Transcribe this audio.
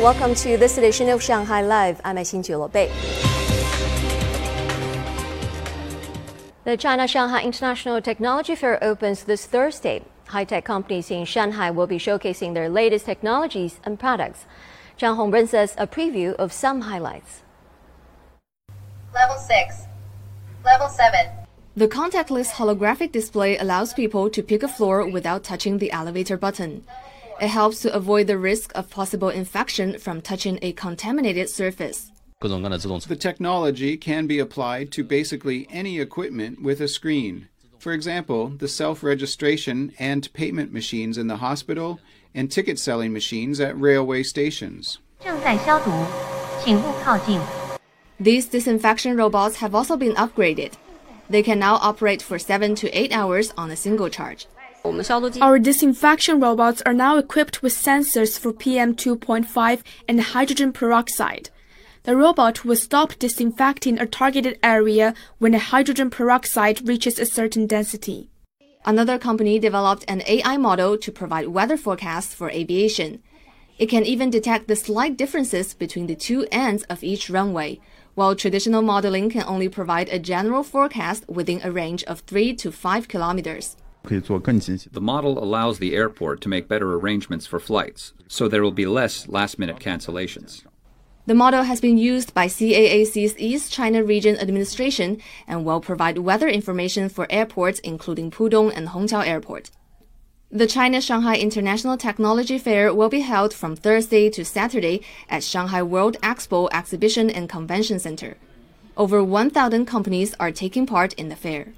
Welcome to this edition of Shanghai Live. I'm Xin Bei. The China Shanghai International Technology Fair opens this Thursday. High-tech companies in Shanghai will be showcasing their latest technologies and products. Zhang Hong brings us a preview of some highlights. Level 6. Level 7. The contactless holographic display allows people to pick a floor without touching the elevator button. It helps to avoid the risk of possible infection from touching a contaminated surface. The technology can be applied to basically any equipment with a screen. For example, the self registration and payment machines in the hospital and ticket selling machines at railway stations. These disinfection robots have also been upgraded. They can now operate for 7 to 8 hours on a single charge. Our disinfection robots are now equipped with sensors for PM 2.5 and hydrogen peroxide. The robot will stop disinfecting a targeted area when the hydrogen peroxide reaches a certain density. Another company developed an AI model to provide weather forecasts for aviation. It can even detect the slight differences between the two ends of each runway, while traditional modeling can only provide a general forecast within a range of 3 to 5 kilometers. The model allows the airport to make better arrangements for flights, so there will be less last minute cancellations. The model has been used by CAAC's East China Region Administration and will provide weather information for airports including Pudong and Hongqiao Airport. The China Shanghai International Technology Fair will be held from Thursday to Saturday at Shanghai World Expo Exhibition and Convention Center. Over 1,000 companies are taking part in the fair.